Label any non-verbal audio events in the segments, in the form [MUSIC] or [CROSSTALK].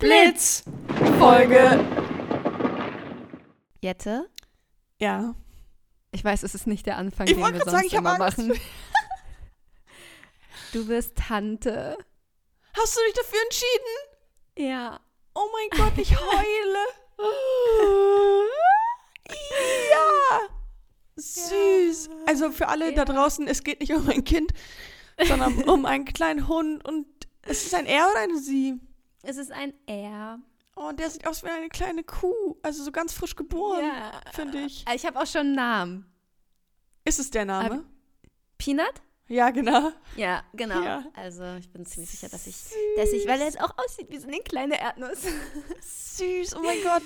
Blitz Folge. Jette, Ja. ich weiß, es ist nicht der Anfang, Ich den wollte wir gerade sonst sagen, ich immer Angst. machen. [LAUGHS] Du bist Tante. Hast du dich dafür entschieden? Ja. Oh mein Gott, ich heule. [LAUGHS] ja. Süß. Also für alle da Ja. draußen, es geht nicht um ein Kind, sondern um einen kleinen Hund. Und ist es ein Er oder eine Sie? Es ist ein R. Oh, der sieht aus wie eine kleine Kuh. Also so ganz frisch geboren, Ja. finde ich. Ich habe auch schon einen Namen. Ist es der Name? Peanut? ja, genau. Ja, genau. Ja. Also ich bin ziemlich sicher, dass ich, dass ich, weil er jetzt auch aussieht wie so eine kleine Erdnuss. [LAUGHS] Süß, oh mein Gott.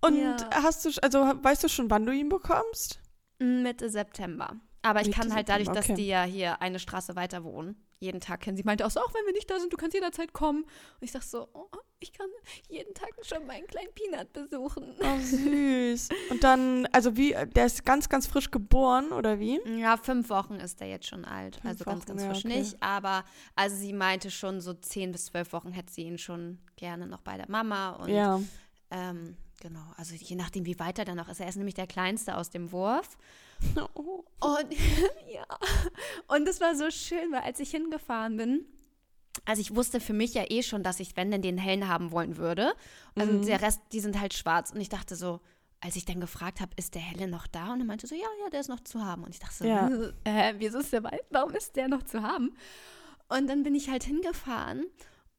Und Ja. hast du, also weißt du schon, wann du ihn bekommst? Mitte September. Aber ich Mitte kann halt dadurch, September, dass okay. die ja hier eine Straße weiter wohnen, jeden Tag kennen. Sie meinte auch so, auch wenn wir nicht da sind, du kannst jederzeit kommen. Und ich sag so, oh, ich kann jeden Tag schon meinen kleinen Peanut besuchen. Oh, süß. Und dann, also wie, der ist ganz, ganz frisch geboren, oder wie? Ja, fünf Wochen ist der jetzt schon alt. Fünf also ganz, Wochen, ganz ja, frisch okay. nicht. Aber also sie meinte schon, so zehn bis zwölf Wochen hätte sie ihn schon gerne noch bei der Mama. Und ja. ähm, genau, also je nachdem, wie weit er dann noch ist. Er ist nämlich der Kleinste aus dem Wurf. Oh. [LAUGHS] Und ja, und es war so schön, weil als ich hingefahren bin, also ich wusste für mich ja eh schon, dass ich, wenn denn den hellen haben wollen würde. Also Mhm. der Rest, die sind halt schwarz. Und ich dachte so, als ich dann gefragt habe, ist der helle noch da? Und er meinte so, ja, ja, der ist noch zu haben. Und ich dachte so, Ja. [LAUGHS] äh, wieso ist der? Warum ist der noch zu haben? Und dann bin ich halt hingefahren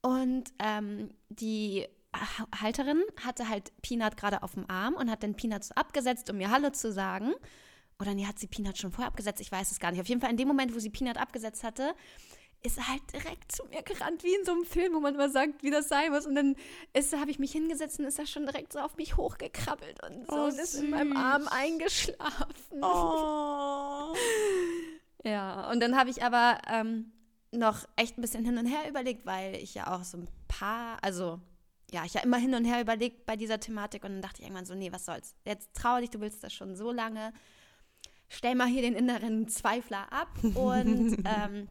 und ähm, die Ha- Halterin hatte halt Peanut gerade auf dem Arm und hat den Peanut so abgesetzt, um mir Hallo zu sagen. Oder nee, hat sie Peanut schon vorher abgesetzt? Ich weiß es gar nicht. Auf jeden Fall in dem Moment, wo sie Peanut abgesetzt hatte, ist er halt direkt zu mir gerannt, wie in so einem Film, wo man immer sagt, wie das sein muss. Und dann habe ich mich hingesetzt und ist er schon direkt so auf mich hochgekrabbelt und so Oh, und ist in meinem. Arm eingeschlafen. Oh. [LAUGHS] Ja, und dann habe ich aber ähm, noch echt ein bisschen hin und her überlegt, weil ich ja auch so ein paar, also ja, ich ja immer hin und her überlegt bei dieser Thematik und dann dachte ich irgendwann so, nee, was soll's. Jetzt trau dich, du willst das schon so lange. Stell mal hier den inneren Zweifler ab und [LAUGHS] ähm,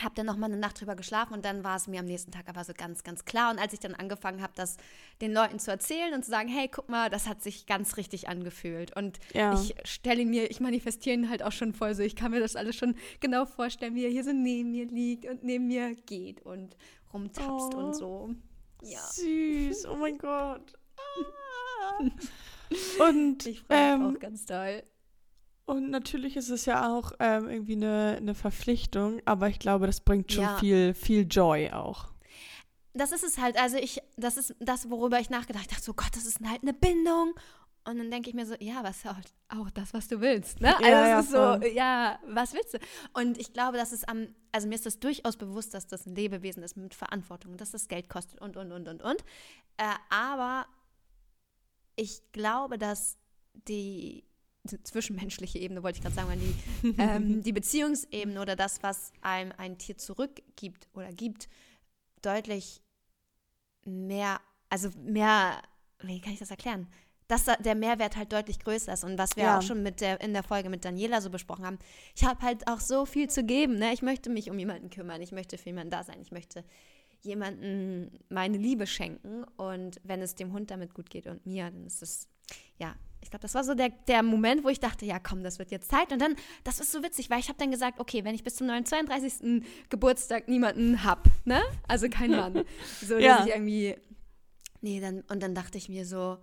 habe dann noch mal eine Nacht drüber geschlafen und dann war es mir am nächsten Tag aber so ganz, ganz klar. Und als ich dann angefangen habe, das den Leuten zu erzählen und zu sagen, hey, guck mal, das hat sich ganz richtig angefühlt. Und Ja. ich stelle mir, ich manifestiere ihn halt auch schon voll so. Ich kann mir das alles schon genau vorstellen, wie er hier so neben mir liegt und neben mir geht und rumtapst Oh. und so. Ja. Süß, oh mein [LAUGHS] Gott. Ah. Und, Ich freue mich ähm, auch ganz doll. Und natürlich ist es ja auch ähm, irgendwie eine, eine Verpflichtung, aber ich glaube, das bringt schon Ja. viel, viel Joy auch. Das ist es halt. Also ich, das ist das, worüber ich nachgedacht habe. Ich dachte so, Gott, das ist halt eine Bindung. Und dann denke ich mir so, ja, was ist halt auch das, was du willst. Ne? Also Ja, es ist so, ja, was willst du? Und ich glaube, dass es am, also mir ist das durchaus bewusst, dass das ein Lebewesen ist mit Verantwortung, dass das Geld kostet und, und, und, und, und. Äh, aber ich glaube, dass die zwischenmenschliche Ebene, wollte ich gerade sagen, die, [LAUGHS] ähm, die Beziehungsebene oder das, was einem ein Tier zurückgibt oder gibt, deutlich mehr, also mehr, wie kann ich das erklären? Dass da der Mehrwert halt deutlich größer ist und was wir Ja. auch schon mit der, in der Folge mit Daniela so besprochen haben. Ich habe halt auch so viel zu geben. Ne? Ich möchte mich um jemanden kümmern. Ich möchte für jemanden da sein. Ich möchte jemanden meine Liebe schenken. Und wenn es dem Hund damit gut geht und mir, dann ist es, ja, ich glaube, das war so der, der Moment, wo ich dachte, ja komm, das wird jetzt Zeit. Und dann, das ist so witzig, weil ich habe dann gesagt, okay, wenn ich bis zum 32. Geburtstag niemanden hab, ne? Also kein Mann. [LAUGHS] So, Ja. dass ich irgendwie, nee, dann, und dann dachte ich mir so,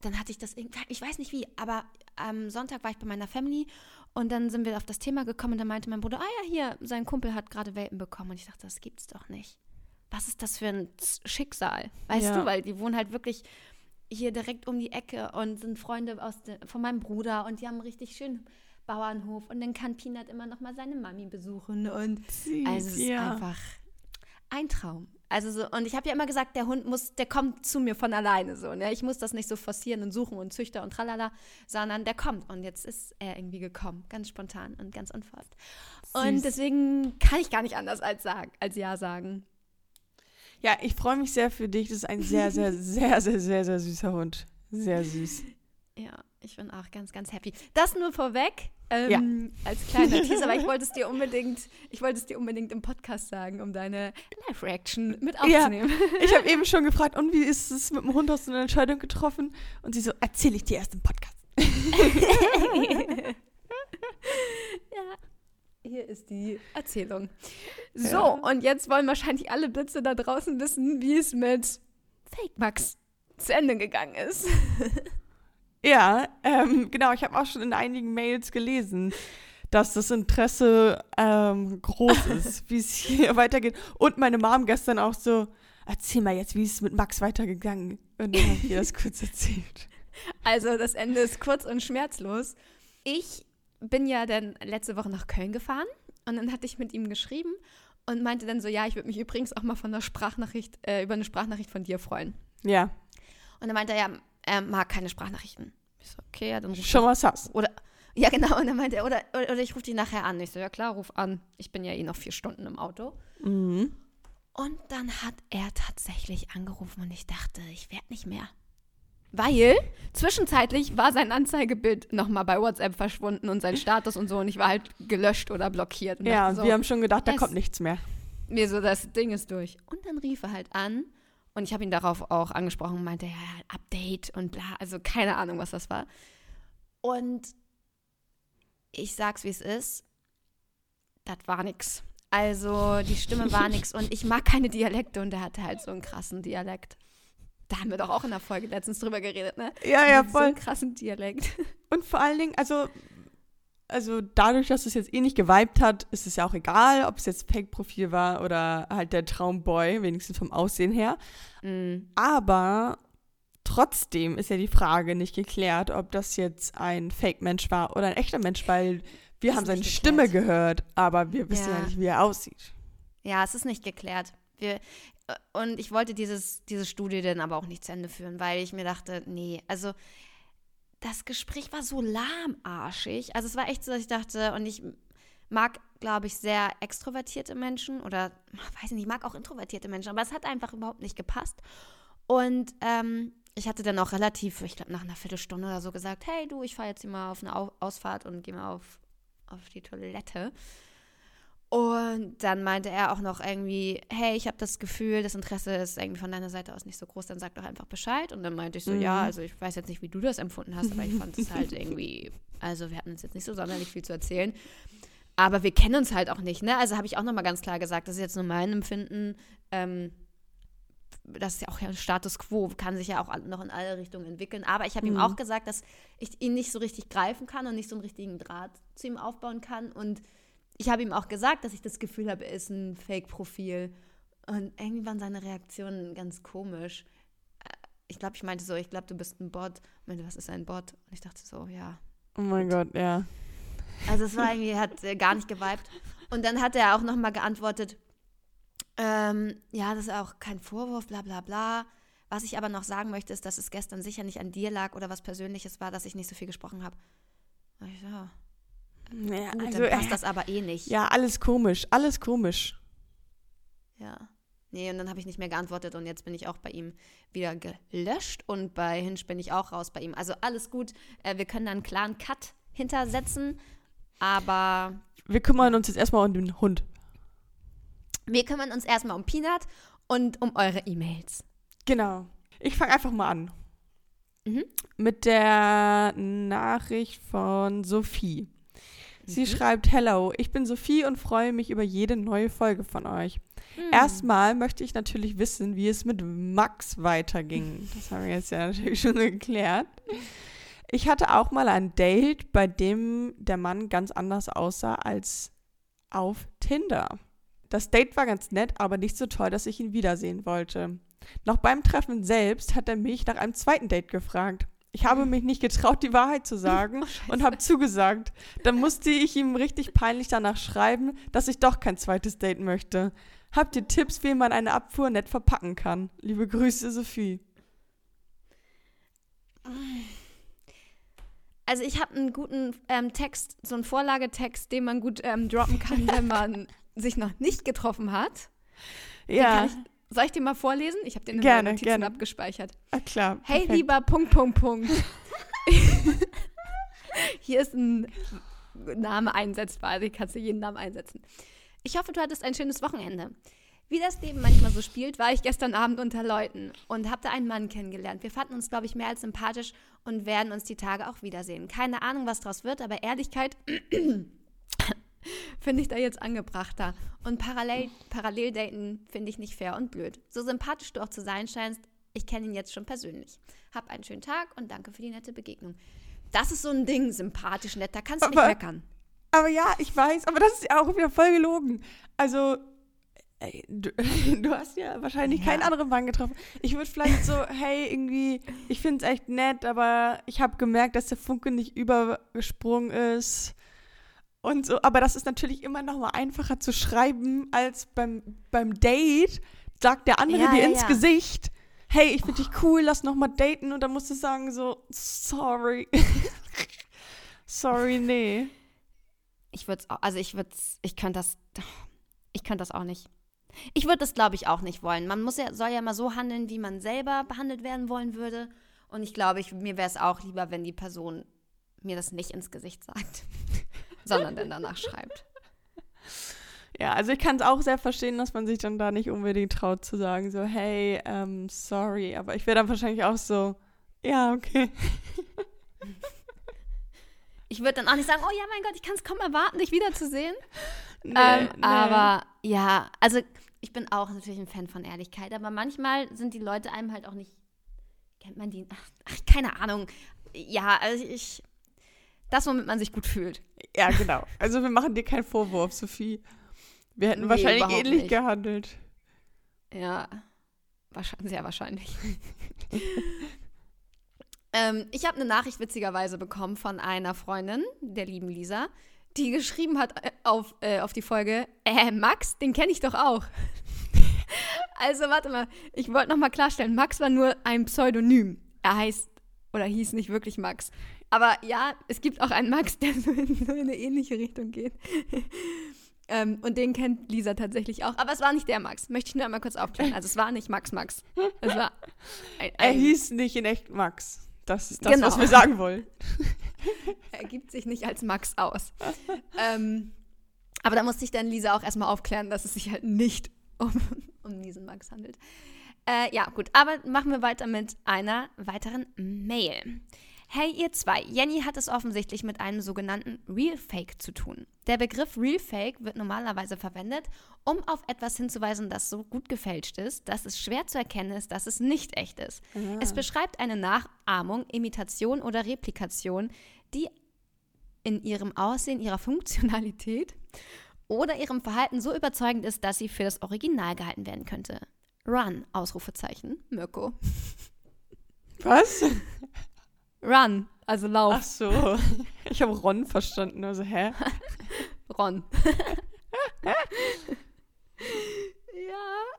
dann hatte ich das irgendwie, ich weiß nicht wie, aber am Sonntag war ich bei meiner Family und dann sind wir auf das Thema gekommen und dann meinte mein Bruder, ah ja, hier, sein Kumpel hat gerade Welpen bekommen. Und ich dachte, das gibt's doch nicht. Was ist das für ein Schicksal? Weißt Ja. du, weil die wohnen halt wirklich hier direkt um die Ecke und sind Freunde aus de, von meinem Bruder und die haben einen richtig schönen Bauernhof und dann kann Peanut immer noch mal seine Mami besuchen und Süß, also es ist ja. einfach ein Traum. Also so, und ich habe ja immer gesagt, der Hund muss, der kommt zu mir von alleine so. Ne? Ich muss das nicht so forcieren und suchen und züchter und tralala, sondern der kommt. Und jetzt ist er irgendwie gekommen, ganz spontan und ganz unverhofft. Und deswegen kann ich gar nicht anders als sagen, als ja sagen. Ja, ich freue mich sehr für dich. Das ist ein sehr, sehr, [LAUGHS] sehr, sehr, sehr, sehr süßer Hund. Sehr süß. Ja, Ich bin auch ganz, ganz happy. Das nur vorweg. Ähm, ja. Als kleiner [LAUGHS] Teaser, aber ich wollte es dir unbedingt, ich wollte es dir unbedingt im Podcast sagen, um deine Live-Reaction mit aufzunehmen. Ja, ich habe eben [LAUGHS] schon gefragt, und wie ist es mit dem Hund? Hast du eine Entscheidung getroffen? Und sie so, erzähle ich dir erst im Podcast. Hier ist die Erzählung. So, ja. und jetzt wollen wahrscheinlich alle Blitze da draußen wissen, wie es mit Fake Max zu Ende gegangen ist. [LAUGHS] Ja, ähm, genau. Ich habe auch schon in einigen Mails gelesen, dass das Interesse ähm, groß [LAUGHS] ist, wie es hier weitergeht. Und meine Mom gestern auch so, erzähl mal jetzt, wie es mit Max weitergegangen. Und dann habe ich ihr das kurz erzählt. [LAUGHS] Also das Ende ist kurz und schmerzlos. Ich bin ja dann letzte Woche nach Köln gefahren und dann hatte ich mit ihm geschrieben und meinte dann so, ja, ich würde mich übrigens auch mal von einer Sprachnachricht, äh, über eine Sprachnachricht von dir freuen. Ja. Und dann meinte er, ja, er mag keine Sprachnachrichten. Ich so, okay, ja, dann ruf Schon was hast. Oder, ja, genau. Und dann meinte er, oder, oder, oder ich rufe dich nachher an. Ich so, ja klar, ruf an. Ich bin ja eh noch vier Stunden im Auto. Mhm. Und dann hat er tatsächlich angerufen und ich dachte, ich werde nicht mehr. Weil zwischenzeitlich war sein Anzeigebild nochmal bei WhatsApp verschwunden und sein Status und so und ich war halt gelöscht oder blockiert. ja, so, wir haben schon gedacht, da kommt nichts mehr. Mir so, das Ding ist durch. Und dann rief er halt an und ich habe ihn darauf auch angesprochen und meinte, ja, Update und bla, also keine Ahnung, was das war. Und ich sag's, wie es ist, das war nix. Also die Stimme war nix und ich mag keine Dialekte und der hatte halt so einen krassen Dialekt. Da haben wir doch auch in der Folge letztens drüber geredet, ne? Ja, ja, voll. So einen krassen Dialekt. [LAUGHS] Und vor allen Dingen, also also dadurch, dass es jetzt eh nicht geweibt hat, ist es ja auch egal, ob es jetzt Fake-Profil war oder halt der Traumboy, wenigstens vom Aussehen her. Mhm. Aber trotzdem ist ja die Frage nicht geklärt, ob das jetzt ein Fake-Mensch war oder ein echter Mensch, weil wir ist haben seine Stimme gehört, aber wir wissen ja. ja. nicht, wie er aussieht. Ja, es ist nicht geklärt. Wir, und ich wollte dieses, diese Studie dann aber auch nicht zu Ende führen, weil ich mir dachte, nee, also das Gespräch war so lahmarschig. Also es war echt so, dass ich dachte, und ich mag, glaube ich, sehr extrovertierte Menschen oder [LAUGHS] weiß nicht, ich mag auch introvertierte Menschen, aber es hat einfach überhaupt nicht gepasst. Und ähm, ich hatte dann auch relativ, ich glaube, nach einer Viertelstunde oder so gesagt, hey du, ich fahre jetzt hier mal auf eine Ausfahrt und gehe mal auf, auf die Toilette. Und dann meinte er auch noch irgendwie, hey, ich habe das Gefühl, das Interesse ist irgendwie von deiner Seite aus nicht so groß, dann sag doch einfach Bescheid. Und dann meinte ich so, mhm. ja, also ich weiß jetzt nicht, wie du das empfunden hast, aber ich fand es halt [LAUGHS] irgendwie, also wir hatten uns jetzt nicht so sonderlich viel zu erzählen. Aber wir kennen uns halt auch nicht, ne? Also habe ich auch nochmal ganz klar gesagt, das ist jetzt nur mein Empfinden. Ähm, das ist ja auch ja Status quo, kann sich ja auch noch in alle Richtungen entwickeln. Aber ich habe mhm. ihm auch gesagt, dass ich ihn nicht so richtig greifen kann und nicht so einen richtigen Draht zu ihm aufbauen kann und ich habe ihm auch gesagt, dass ich das Gefühl habe, er ist ein Fake-Profil. Und irgendwie waren seine Reaktionen ganz komisch. Äh, ich glaube, ich meinte so, ich glaube, du bist ein Bot. Ich meinte, was ist ein Bot? Und ich dachte so, ja. Oh mein Gott, ja. Also es war irgendwie, hat äh, gar nicht geweibt. Und dann hat er auch nochmal geantwortet, ähm, ja, das ist auch kein Vorwurf, bla bla bla. Was ich aber noch sagen möchte, ist, dass es gestern sicher nicht an dir lag oder was Persönliches war, dass ich nicht so viel gesprochen habe. Ich so, ja, Gut, also, dann passt äh, das aber eh nicht. Ja, alles komisch, alles komisch. Ja. Nee, und dann habe ich nicht mehr geantwortet und jetzt bin ich auch bei ihm wieder gelöscht und bei Hinge bin ich auch raus bei ihm. Also alles gut. Äh, wir können da einen klaren Cut hintersetzen, aber. Wir kümmern uns jetzt erstmal um den Hund. Wir kümmern uns erstmal um Peanut und um eure E-Mails. Genau. Ich fange einfach mal an. Mhm. Mit der Nachricht von Sophie. Sie mhm. schreibt, Hello, ich bin Sophie und freue mich über jede neue Folge von euch. Mhm. Erstmal möchte ich natürlich wissen, wie es mit Max weiterging. [LAUGHS] Das haben wir jetzt ja natürlich schon geklärt. Ich hatte auch mal ein Date, bei dem der Mann ganz anders aussah als auf Tinder. Das Date war ganz nett, aber nicht so toll, dass ich ihn wiedersehen wollte. Noch beim Treffen selbst hat er mich nach einem zweiten Date gefragt. Ich habe mich nicht getraut, die Wahrheit zu sagen [LAUGHS] oh, und habe zugesagt. Dann musste ich ihm richtig peinlich danach schreiben, dass ich doch kein zweites Date möchte. Habt ihr Tipps, wie man eine Abfuhr nett verpacken kann? Liebe Grüße, Sophie. Also ich habe einen guten ähm, Text, so einen Vorlagetext, den man gut ähm, droppen kann, [LAUGHS] wenn man sich noch nicht getroffen hat. Ja. Soll ich dir mal vorlesen? Ich habe den in gerne, Notizen gerne. abgespeichert. Ah, klar. Hey, perfekt. lieber Punkt, Punkt, Punkt. [LAUGHS] Hier ist ein Name einsetzbar. Also kannst du jeden Namen einsetzen. Ich hoffe, du hattest ein schönes Wochenende. Wie das Leben manchmal so spielt, war ich gestern Abend unter Leuten und habe da einen Mann kennengelernt. Wir fanden uns, glaube ich, mehr als sympathisch und werden uns die Tage auch wiedersehen. Keine Ahnung, was draus wird, aber Ehrlichkeit finde ich da jetzt angebrachter. Und parallel, parallel daten finde ich nicht fair und blöd. So sympathisch du auch zu sein scheinst, ich kenne ihn jetzt schon persönlich. Hab einen schönen Tag und danke für die nette Begegnung. Das ist so ein Ding, sympathisch, nett, da kannst du nicht meckern. Aber ja, ich weiß, aber das ist ja auch wieder voll gelogen. Also, ey, du, [LAUGHS] du hast ja wahrscheinlich Ja. keinen anderen Mann getroffen. Ich würde vielleicht so, [LAUGHS] hey, irgendwie, ich finde es echt nett, aber ich habe gemerkt, dass der Funke nicht übergesprungen ist. Und so, aber das ist natürlich immer noch mal einfacher zu schreiben, als beim, beim Date sagt der andere Ja, dir ja, ins ja. Gesicht, hey, ich finde dich cool, lass noch mal daten und dann musst du sagen so, sorry. [LAUGHS] sorry, nee. Ich würde es auch, also ich würde ich könnte das, ich könnte das auch nicht. Ich würde das, glaube ich, auch nicht wollen. Man muss ja, soll ja mal so handeln, wie man selber behandelt werden wollen würde. Und ich glaube, ich, mir wäre es auch lieber, wenn die Person mir das nicht ins Gesicht sagt, sondern dann danach schreibt. Ja, also ich kann es auch sehr verstehen, dass man sich dann da nicht unbedingt traut zu sagen, so, hey, ähm, sorry. Aber ich wäre dann wahrscheinlich auch so, ja, okay. Ich würde dann auch nicht sagen, oh ja, mein Gott, ich kann es kaum erwarten, dich wiederzusehen. Nee, ähm, nee. Aber ja, also ich bin auch natürlich ein Fan von Ehrlichkeit, aber manchmal sind die Leute einem halt auch nicht, kennt man die, ach, ach keine Ahnung. Ja, also ich, das, womit man sich gut fühlt. Ja, genau. Also wir machen dir keinen Vorwurf, Sophie. Wir hätten Nee, wahrscheinlich ähnlich nicht. gehandelt. Ja, wahrscheinlich, sehr wahrscheinlich. [LAUGHS] ähm, ich habe eine Nachricht witzigerweise bekommen von einer Freundin, der lieben Lisa, die geschrieben hat äh, auf, äh, auf die Folge, äh, Max, den kenne ich doch auch. [LAUGHS] also warte mal, ich wollte noch mal klarstellen, Max war nur ein Pseudonym. Er heißt oder hieß nicht wirklich Max. Aber ja, es gibt auch einen Max, [LAUGHS] der so in, so in eine ähnliche Richtung geht. [LAUGHS] ähm, und den kennt Lisa tatsächlich auch. Aber es war nicht der Max. Möchte ich nur einmal kurz aufklären. Also es war nicht Max Max. Es war ein, Er ein, hieß nicht in echt Max. Das ist das, Genau. was wir sagen wollen. [LAUGHS] er gibt sich nicht als Max aus. ähm, aber da musste ich dann Lisa auch erstmal aufklären, dass es sich halt nicht um, um diesen Max handelt. Äh, ja, gut, aber machen wir weiter mit einer weiteren Mail. Hey ihr zwei, Jenny hat es offensichtlich mit einem sogenannten Real Fake zu tun. Der Begriff Real Fake wird normalerweise verwendet, um auf etwas hinzuweisen, das so gut gefälscht ist, dass es schwer zu erkennen ist, dass es nicht echt ist. Es beschreibt eine Nachahmung, Imitation oder Replikation, die in ihrem Aussehen, ihrer [LAUGHS] Funktionalität oder ihrem Verhalten so überzeugend ist, dass sie für das Original gehalten werden könnte. Run, Ausrufezeichen, Mirko. Was? Run, also Lauf, Ach so. [LAUGHS] Ich habe Ron verstanden. Also, hä? [LAUGHS] Ron. [LAUGHS] ja,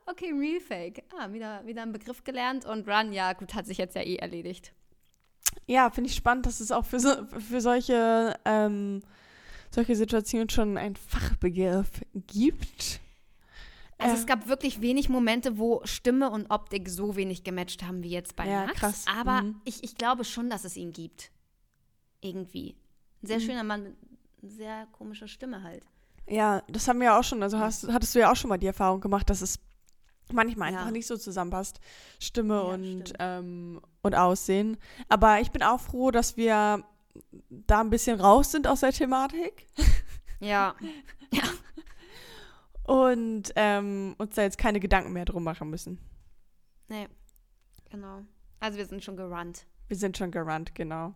okay, Real Fake. Ah, wieder, wieder ein Begriff gelernt und Run, ja, gut, hat sich jetzt ja eh erledigt. Ja, finde ich spannend, dass es auch für, so, für solche, ähm, solche Situationen schon einen Fachbegriff gibt. Also Ja. es gab wirklich wenig Momente, wo Stimme und Optik so wenig gematcht haben wie jetzt bei Ja, Max. krass. Aber Mhm. ich, ich glaube schon, dass es ihn gibt. Irgendwie. Ein sehr Mhm. schöner Mann mit sehr komischer Stimme halt. Ja, das haben wir ja auch schon, also hast, hattest du ja auch schon mal die Erfahrung gemacht, dass es manchmal Ja. einfach nicht so zusammenpasst, Stimme Ja, und, ähm, und Aussehen. Aber ich bin auch froh, dass wir da ein bisschen raus sind aus der Thematik Ja. [LAUGHS] und ähm, uns da jetzt keine Gedanken mehr drum machen müssen. Nee. Genau. Also wir sind schon gerannt. Wir sind schon gerannt, genau.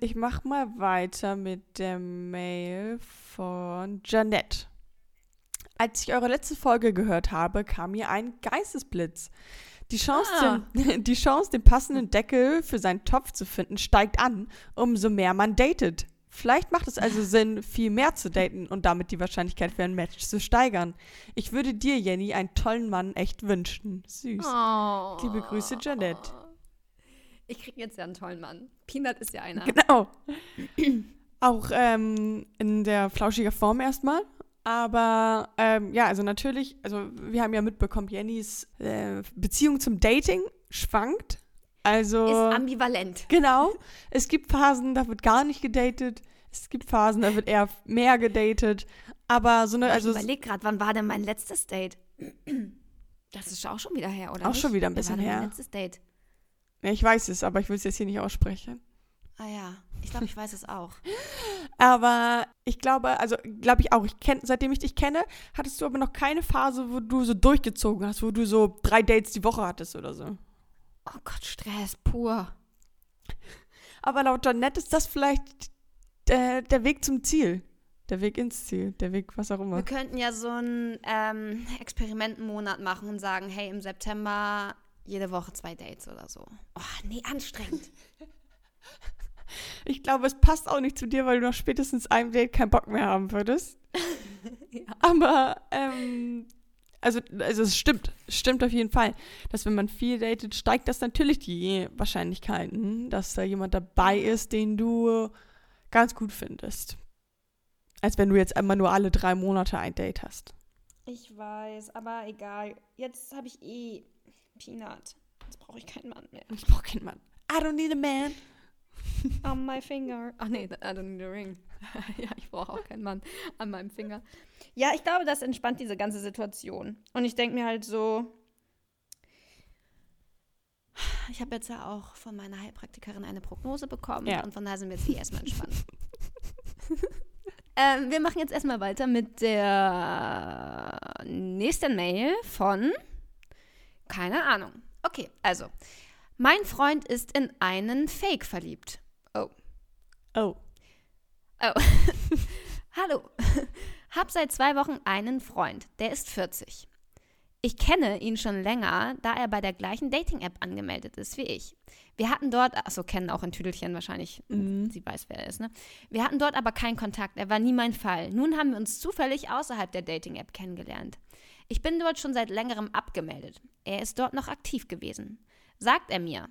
Ich mach mal weiter mit der Mail von Janette. Als ich eure letzte Folge gehört habe, kam mir ein Geistesblitz. Die Chance, Ah. den, [LAUGHS] die Chance, den passenden Deckel für seinen Topf zu finden, steigt an, umso mehr man datet. Vielleicht macht es also Sinn, viel mehr zu daten und damit die Wahrscheinlichkeit für ein Match zu steigern. Ich würde dir, Jenny, einen tollen Mann echt wünschen. Süß. Oh. Liebe Grüße, Janette. Ich krieg jetzt ja einen tollen Mann. Peanut ist ja einer. Genau. Auch ähm, in der flauschiger Form erstmal. Aber ähm, ja, also natürlich, also wir haben ja mitbekommen, Jennys äh, Beziehung zum Dating schwankt. Also. Ist ambivalent. Genau. [LAUGHS] Es gibt Phasen, da wird gar nicht gedatet. Es gibt Phasen, da wird eher mehr gedatet. Aber so eine. Also ich überlege gerade, wann war denn mein letztes Date? [CLEARS THROAT] Das ist auch schon wieder her, oder? Auch nicht? schon wieder ein bisschen her. Mein letztes Date. Ja, ich weiß es, aber ich will es jetzt hier nicht aussprechen. Ah ja, ich glaube, ich weiß es auch. [LAUGHS] Aber ich glaube, also glaube ich auch, ich kenn, seitdem ich dich kenne, hattest du aber noch keine Phase, wo du so durchgezogen hast, wo du so drei Dates die Woche hattest oder so. Oh Gott, Stress pur. Aber laut Janette ist das vielleicht der, der Weg zum Ziel. Der Weg ins Ziel. Der Weg, was auch immer. Wir könnten ja so einen ähm, Experimentenmonat machen und sagen, hey, im September jede Woche zwei Dates oder so. Oh, nee, anstrengend. [LAUGHS] Ich glaube, es passt auch nicht zu dir, weil du nach spätestens einem Date keinen Bock mehr haben würdest. [LAUGHS] ja. Aber, ähm, also, also es stimmt. Es stimmt auf jeden Fall, dass wenn man viel datet, steigt das natürlich die Wahrscheinlichkeiten, dass da jemand dabei ist, den du ganz gut findest. Als wenn du jetzt einmal nur alle drei Monate ein Date hast. Ich weiß, aber egal. Jetzt habe ich eh Peanut. Jetzt brauche ich keinen Mann mehr. Ich brauche keinen Mann. I don't need a man. On my finger. Ach nee, I don't need a ring. [LAUGHS] ja, ich brauche auch keinen Mann an meinem Finger. Ja, ich glaube, das entspannt diese ganze Situation. Und ich denke mir halt so, ich habe jetzt ja auch von meiner Heilpraktikerin eine Prognose bekommen Ja. und von daher sind wir jetzt eh erstmal entspannt. [LAUGHS] ähm, wir machen jetzt erstmal weiter mit der nächsten Mail von, keine Ahnung. Okay, also, mein Freund ist in einen Fake verliebt. Oh. Oh. Oh. [LAUGHS] Hallo. Hab seit zwei Wochen einen Freund. Der ist 40. Ich kenne ihn schon länger, da er bei der gleichen Dating-App angemeldet ist wie ich. Wir hatten dort, achso, kennen auch in Tüdelchen wahrscheinlich, Mhm. sie weiß, wer er ist, ne? Wir hatten dort aber keinen Kontakt, er war nie mein Fall. Nun haben wir uns zufällig außerhalb der Dating-App kennengelernt. Ich bin dort schon seit längerem abgemeldet. Er ist dort noch aktiv gewesen. Sagt er mir.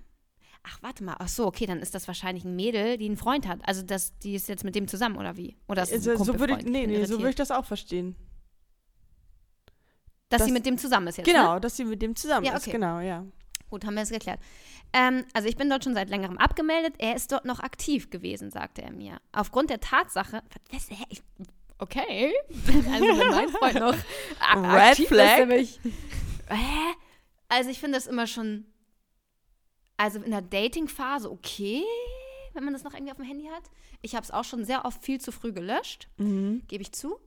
Ach, warte mal. Ach so, okay, dann ist das wahrscheinlich ein Mädel, die einen Freund hat. Also, das, die ist jetzt mit dem zusammen, oder wie? Oder ist Also, so würde ich, nee, nee, so würde ich das auch verstehen. Dass das- sie mit dem zusammen ist jetzt, Ne? Genau, dass sie mit dem zusammen Ja, ist. okay. Genau, ja. Gut, haben wir es geklärt. Ähm, also ich bin dort schon seit längerem abgemeldet. Er ist dort noch aktiv gewesen, sagte er mir. Aufgrund der Tatsache. Was, hä? Ich, okay. [LAUGHS] Also wenn mein Freund noch [LAUGHS] Red aktiv Flag. ist, nämlich. Hä? Also ich finde das immer schon. Also in der Dating-Phase okay, wenn man das noch irgendwie auf dem Handy hat. Ich habe es auch schon sehr oft viel zu früh gelöscht, Mhm. gebe ich zu.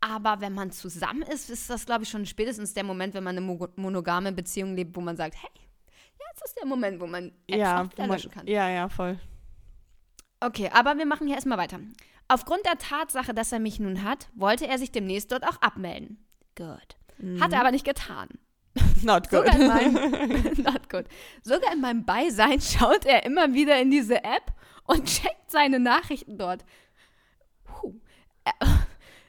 Aber wenn man zusammen ist, ist das, glaube ich, schon spätestens der Moment, wenn man eine mo- monogame Beziehung lebt, wo man sagt, hey, jetzt ist der Moment, wo man Apps Ja, auch wieder löschen kann. ja, ja, voll. Okay, aber wir machen hier erstmal weiter. Aufgrund der Tatsache, dass er mich nun hat, wollte er sich demnächst dort auch abmelden. Gut. Hat er aber nicht getan. [LAUGHS] Not good. Sogar in, meinem, [LAUGHS] not good. Sogar in meinem Beisein [LAUGHS] schaut er immer wieder in diese App und checkt seine Nachrichten dort. Puh. Er,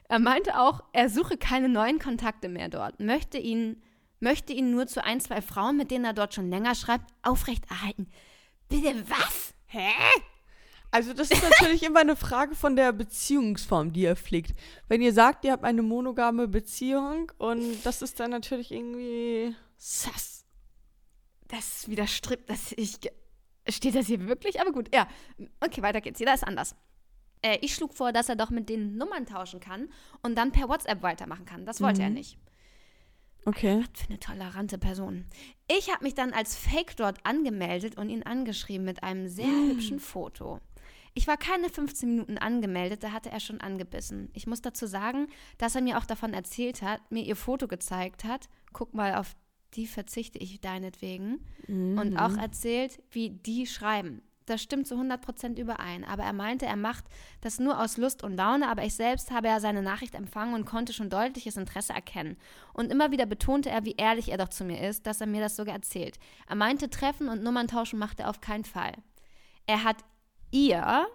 er meinte auch, er suche keine neuen Kontakte mehr dort, möchte ihn, möchte ihn nur zu ein, zwei Frauen, mit denen er dort schon länger schreibt, aufrechterhalten. Bitte was? Hä? Also das ist natürlich immer eine Frage von der Beziehungsform, die ihr pflegt. Wenn ihr sagt, ihr habt eine monogame Beziehung und das ist dann natürlich irgendwie sass. Das widerstrebt, dass ich. Steht das hier wirklich? Aber gut, ja. Okay, weiter geht's. Jeder ist anders. Äh, ich schlug vor, dass er doch mit den Nummern tauschen kann und dann per WhatsApp weitermachen kann. Das wollte er Mhm. nicht. Okay. Was für eine tolerante Person. Ich habe mich dann als Fake dort angemeldet und ihn angeschrieben mit einem sehr [GASPS] hübschen Foto. Ich war keine 15 Minuten angemeldet, da hatte er schon angebissen. Ich muss dazu sagen, dass er mir auch davon erzählt hat, mir ihr Foto gezeigt hat. Guck mal, auf die verzichte ich deinetwegen. Und auch erzählt, wie die schreiben. Das stimmt zu 100% überein. Aber er meinte, er macht das nur aus Lust und Laune, aber ich selbst habe ja seine Nachricht empfangen und konnte schon deutliches Interesse erkennen. Und immer wieder betonte er, wie ehrlich er doch zu mir ist, dass er mir das sogar erzählt. Er meinte, Treffen und Nummern tauschen macht er auf keinen Fall. Er hat ihr,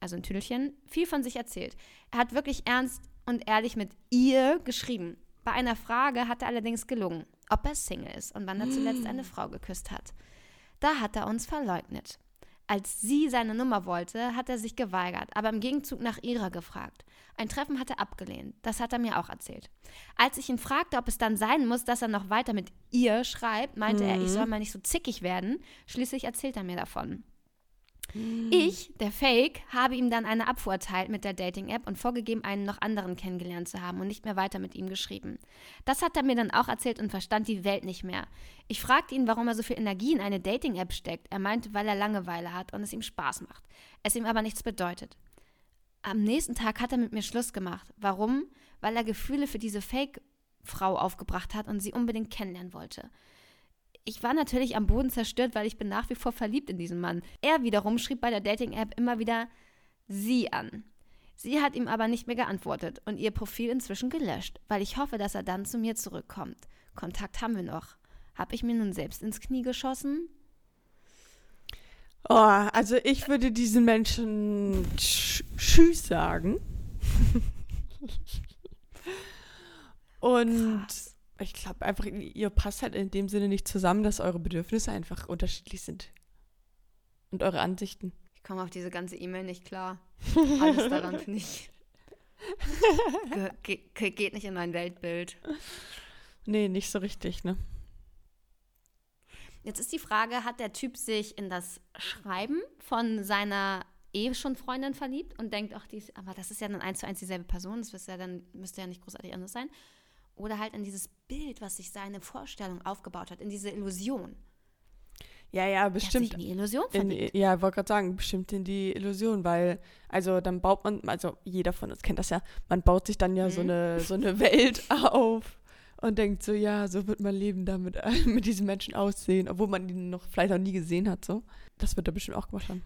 also ein Tüdelchen, viel von sich erzählt. Er hat wirklich ernst und ehrlich mit ihr geschrieben. Bei einer Frage hat er allerdings gelungen, ob er Single ist und wann er zuletzt eine Frau geküsst hat. Da hat er uns verleugnet. Als sie seine Nummer wollte, hat er sich geweigert, aber im Gegenzug nach ihrer gefragt. Ein Treffen hat er abgelehnt. Das hat er mir auch erzählt. Als ich ihn fragte, ob es dann sein muss, dass er noch weiter mit ihr schreibt, meinte mhm. er, ich soll mal nicht so zickig werden. Schließlich erzählt er mir davon. Ich, der Fake, habe ihm dann eine Abfuhr erteilt mit der Dating-App und vorgegeben, einen noch anderen kennengelernt zu haben und nicht mehr weiter mit ihm geschrieben. Das hat er mir dann auch erzählt und verstand die Welt nicht mehr. Ich fragte ihn, warum er so viel Energie in eine Dating-App steckt. Er meinte, weil er Langeweile hat und es ihm Spaß macht. Es ihm aber nichts bedeutet. Am nächsten Tag hat er mit mir Schluss gemacht. Warum? Weil er Gefühle für diese Fake-Frau aufgebracht hat und sie unbedingt kennenlernen wollte ich war natürlich am Boden zerstört, weil ich bin nach wie vor verliebt in diesen Mann. Er wiederum schrieb bei der Dating-App immer wieder sie an. Sie hat ihm aber nicht mehr geantwortet und ihr Profil inzwischen gelöscht, weil ich hoffe, dass er dann zu mir zurückkommt. Kontakt haben wir noch. Hab ich mir nun selbst ins Knie geschossen? Oh, also ich würde diesen Menschen Tschüss sagen. [LAUGHS] und Krass ich glaube einfach, ihr passt halt in dem Sinne nicht zusammen, dass eure Bedürfnisse einfach unterschiedlich sind. Und eure Ansichten. Ich komme auf diese ganze E-Mail nicht klar. Alles daran finde ich. [LAUGHS] Ge ge geht nicht in mein Weltbild. Nee, nicht so richtig, ne? Jetzt ist die Frage, hat der Typ sich in das Schreiben von seiner eh schon Freundin verliebt und denkt, ach, die aber das ist ja dann eins zu eins dieselbe Person, das ja dann müsste ja nicht großartig anders sein oder halt in dieses Bild, was sich seine Vorstellung aufgebaut hat, in diese Illusion. Ja, ja, bestimmt. in die Illusion verliebt. In, ja, ich wollte gerade sagen, bestimmt in die Illusion, weil, also dann baut man, also jeder von uns kennt das ja, man baut sich dann ja mhm. so, eine, so eine Welt [LAUGHS] auf und denkt so, ja, so wird mein Leben damit mit [LAUGHS] diesem Menschen aussehen, obwohl man ihn noch vielleicht auch nie gesehen hat, so. Das wird er bestimmt auch gemacht haben.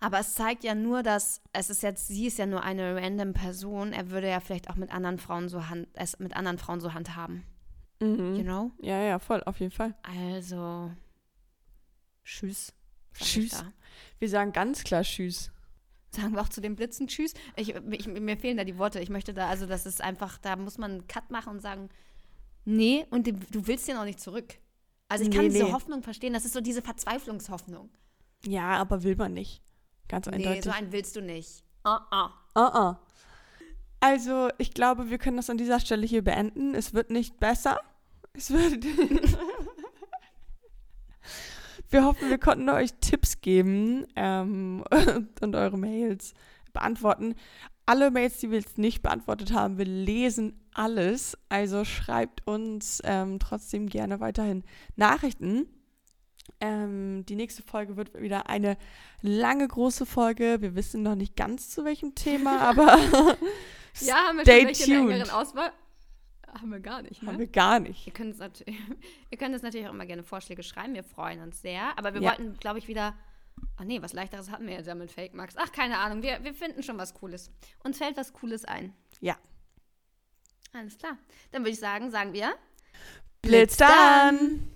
Aber es zeigt ja nur, dass es ist jetzt, sie ist ja nur eine random Person. Er würde ja vielleicht auch mit anderen Frauen so hand, es mit anderen Frauen so handhaben. Mhm. You know? Ja, ja, voll, auf jeden Fall. Also, tschüss. Tschüss. Wir sagen ganz klar Tschüss. Sagen wir auch zu den Blitzen Tschüss. Ich, ich, mir fehlen da die Worte. Ich möchte da, also das ist einfach, da muss man einen Cut machen und sagen, nee, und du willst ja noch nicht zurück. Also ich kann nee, diese nee. Hoffnung verstehen. Das ist so diese Verzweiflungshoffnung. Ja, aber will man nicht. Ganz nee, eindeutig. Nee, so einen willst du nicht. Uh -uh. Uh -uh. Also, ich glaube, wir können das an dieser Stelle hier beenden. Es wird nicht besser. Es wird. [LAUGHS] wir hoffen, wir konnten euch Tipps geben ähm, [LAUGHS] und eure Mails beantworten. Alle Mails, die wir jetzt nicht beantwortet haben, wir lesen alles. Also schreibt uns ähm, trotzdem gerne weiterhin Nachrichten. Ähm, die nächste Folge wird wieder eine lange, große Folge. Wir wissen noch nicht ganz zu welchem Thema, [LAUGHS] aber ja, haben wir stay schon tuned. Auswahl? Haben wir gar nicht, ne? Haben wir gar nicht. Ihr könnt, natürlich, [LAUGHS] ihr könnt uns natürlich auch immer gerne Vorschläge schreiben. Wir freuen uns sehr. Aber wir ja. wollten, glaube ich, wieder Ach nee, was leichteres hatten wir ja mit Fake Max. Ach, keine Ahnung. Wir, wir finden schon was Cooles. Uns fällt was Cooles ein. Ja. Alles klar. Dann würde ich sagen, sagen wir. Blitz dann!